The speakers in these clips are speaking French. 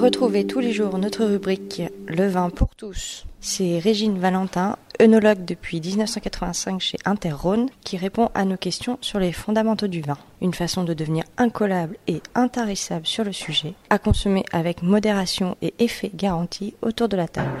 Retrouvez tous les jours notre rubrique Le vin pour tous. C'est Régine Valentin, œnologue depuis 1985 chez Interrhône, qui répond à nos questions sur les fondamentaux du vin. Une façon de devenir incollable et intarissable sur le sujet, à consommer avec modération et effet garanti autour de la table.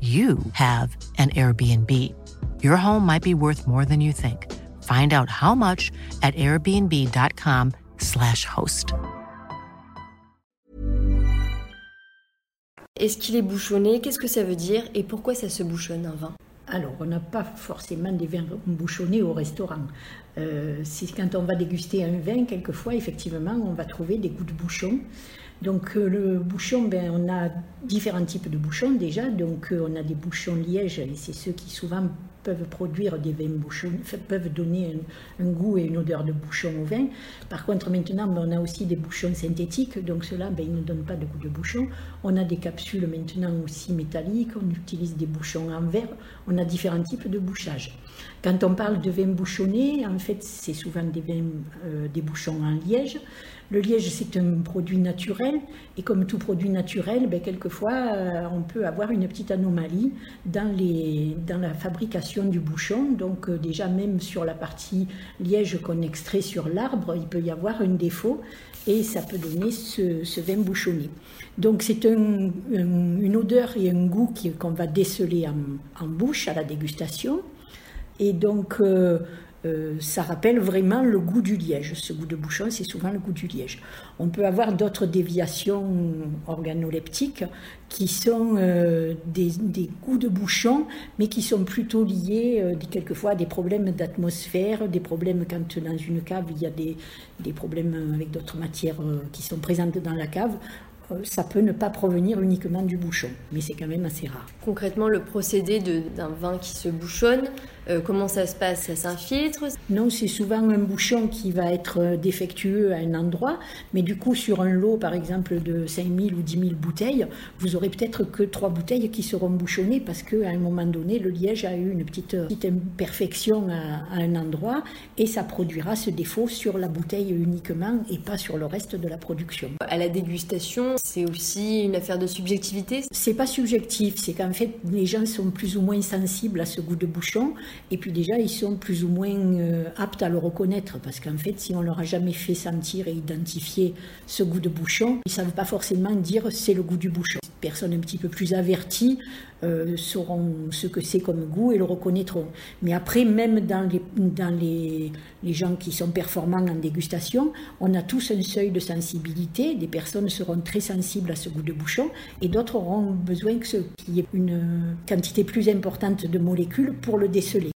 you have an Airbnb. Your home might be worth more than you think. Find out how much at airbnb.com/slash host. Est-ce qu'il est bouchonné Qu'est-ce que ça veut dire Et pourquoi ça se bouchonne un vin alors, on n'a pas forcément des vins bouchonnés au restaurant. Euh, quand on va déguster un vin, quelquefois, effectivement, on va trouver des goûts de bouchon. Donc euh, le bouchon, ben, on a différents types de bouchons déjà. Donc euh, on a des bouchons liège et c'est ceux qui souvent peuvent produire des bouchons, peuvent donner un, goût et une odeur de bouchon au vin. Par contre maintenant, on a aussi des bouchons synthétiques, donc ceux-là, ben, ils ne donnent pas de goût de bouchon. On a des capsules maintenant aussi métalliques, on utilise des bouchons en verre, on a différents types de bouchage. Quand on parle de vin bouchonné, en fait, c'est souvent des vins, euh, des bouchons en liège. Le liège, c'est un produit naturel, et comme tout produit naturel, ben, quelquefois, euh, on peut avoir une petite anomalie dans, les, dans la fabrication du bouchon. Donc, euh, déjà, même sur la partie liège qu'on extrait sur l'arbre, il peut y avoir un défaut, et ça peut donner ce, vin bouchonné. Donc, c'est une odeur et un goût qu'on va déceler en, en bouche à la dégustation. Et donc, euh, euh, ça rappelle vraiment le goût du liège. Ce goût de bouchon, c'est souvent le goût du liège. On peut avoir d'autres déviations organoleptiques qui sont euh, des, goûts de bouchon, mais qui sont plutôt liés quelquefois à des problèmes d'atmosphère, des problèmes quand dans une cave il y a des, des problèmes avec d'autres matières qui sont présentes dans la cave ça peut ne pas provenir uniquement du bouchon, mais c'est quand même assez rare. Concrètement, le procédé d'un vin qui se bouchonne, euh, comment ça se passe? Ça s'infiltre? Non, c'est souvent un bouchon qui va être euh, défectueux à un endroit, mais du coup, sur un lot, par exemple, de 5000 ou 10 000 bouteilles, vous aurez peut-être que trois bouteilles qui seront bouchonnées parce qu'à un moment donné, le liège a eu une petite, imperfection à, à, un endroit et ça produira ce défaut sur la bouteille uniquement et pas sur le reste de la production. À la dégustation, c'est aussi une affaire de subjectivité? C'est pas subjectif, c'est qu'en fait, les gens sont plus ou moins sensibles à ce goût de bouchon et puis déjà, ils sont plus ou moins euh, aptes à le reconnaître, parce qu'en fait, si on leur a jamais fait sentir et identifier ce goût de bouchon, ils savent pas forcément dire c'est le goût du bouchon. Personnes un petit peu plus averties euh, sauront ce que c'est comme goût et le reconnaîtront. Mais après, même dans, les gens qui sont performants en dégustation, on a tous un seuil de sensibilité. Des personnes seront très sensibles à ce goût de bouchon et d'autres auront besoin qu'il y ait une quantité plus importante de molécules pour le déceler.